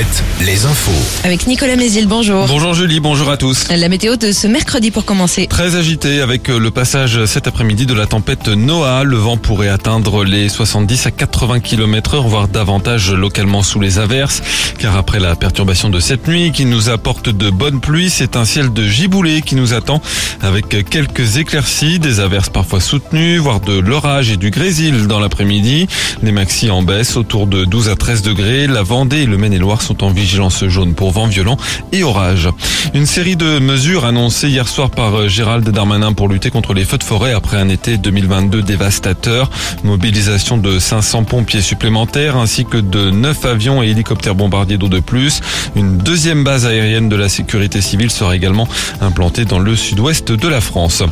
Alouette, les infos. Avec Nicolas Mézil, bonjour. Bonjour Julie, bonjour à tous. La météo de ce mercredi pour commencer. Très agité avec le passage cet après-midi de la tempête Noah. Le vent pourrait atteindre les 70 à 80 km heure, voire davantage localement sous les averses. Car après la perturbation de cette nuit qui nous apporte de bonnes pluies, c'est un ciel de giboulée qui nous attend avec quelques éclaircies, des averses parfois soutenues, voire de l'orage et du grésil dans l'après-midi. Les maxi en baisse autour de 12 à 13 degrés. La Vendée et le Maine-et-Loire sont en vigilance jaune pour vent violent et orage. Une série de mesures annoncées hier soir par Gérald Darmanin pour lutter contre les feux de forêt après un été 2022 dévastateur. Mobilisation de 500 pompiers supplémentaires ainsi que de 9 avions et hélicoptères bombardiers d'eau de plus. Une deuxième base aérienne de la sécurité civile sera également implantée dans le sud-ouest de la France.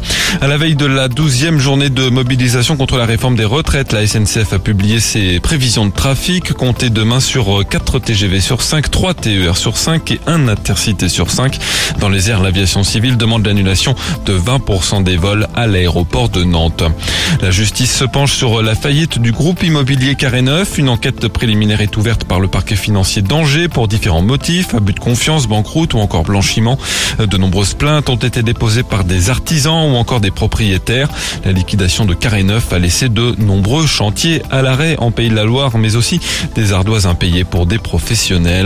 À la veille de la 12e journée de mobilisation contre la réforme des retraites, la SNCF a publié ses prévisions de trafic. Comptez demain sur 4 TGV sur 5, 3 TER sur 5 et 1 intercité sur 5. Dans les airs, l'aviation civile demande l'annulation de 20% des vols à l'aéroport de Nantes. La justice se penche sur la faillite du groupe immobilier Carré Neuf. Une enquête préliminaire est ouverte par le parquet financier d'Angers pour différents motifs, abus de confiance, banqueroute ou encore blanchiment. De nombreuses plaintes ont été déposées par des artisans ou encore des propriétaires. La liquidation de Carré Neuf a laissé de nombreux chantiers à l'arrêt en Pays de la Loire, mais aussi des ardoises impayées pour des professionnels.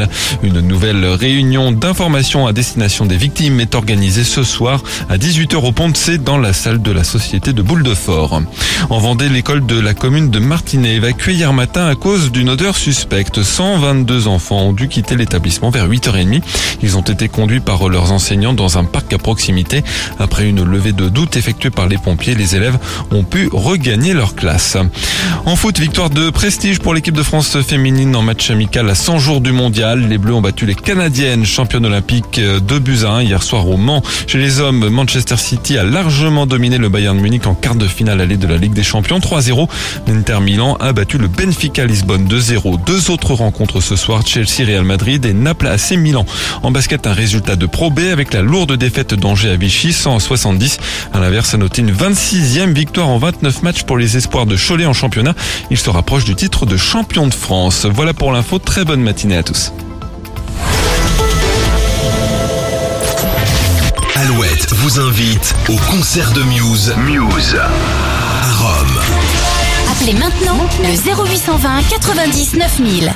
Une nouvelle réunion d'information à destination des victimes est organisée ce soir à 18h au C dans la salle de la société de Boule de Fort. En Vendée, l'école de la commune de Martinet évacuée hier matin à cause d'une odeur suspecte. 122 enfants ont dû quitter l'établissement vers 8h30. Ils ont été conduits par leurs enseignants dans un parc à proximité. Après une levée de doute effectuée par les pompiers, les élèves ont pu regagner leur classe. En foot, victoire de prestige pour l'équipe de France féminine en match amical à 100 jours du mondial. Les Bleus ont battu les Canadiennes championnes olympiques de buts à 1 hier soir au Mans. Chez les hommes, Manchester City a largement dominé le Bayern Munich en quart de finale allée de la Ligue des Champions 3-0. L'Inter Milan a battu le Benfica Lisbonne 2-0. Deux autres rencontres ce soir, Chelsea Real Madrid et Naples AC Milan. En basket, un résultat de Pro B avec la lourde défaite d'Angers à Vichy 170. À l'inverse, à noter une 26e victoire en 29 matchs pour les espoirs de Cholet en championnat. Il se rapproche du titre de champion de France. Voilà pour l'info. Très bonne matinée à tous. Vous invite au concert de Muse. Muse. À Rome. Appelez maintenant le 0820 90 9000.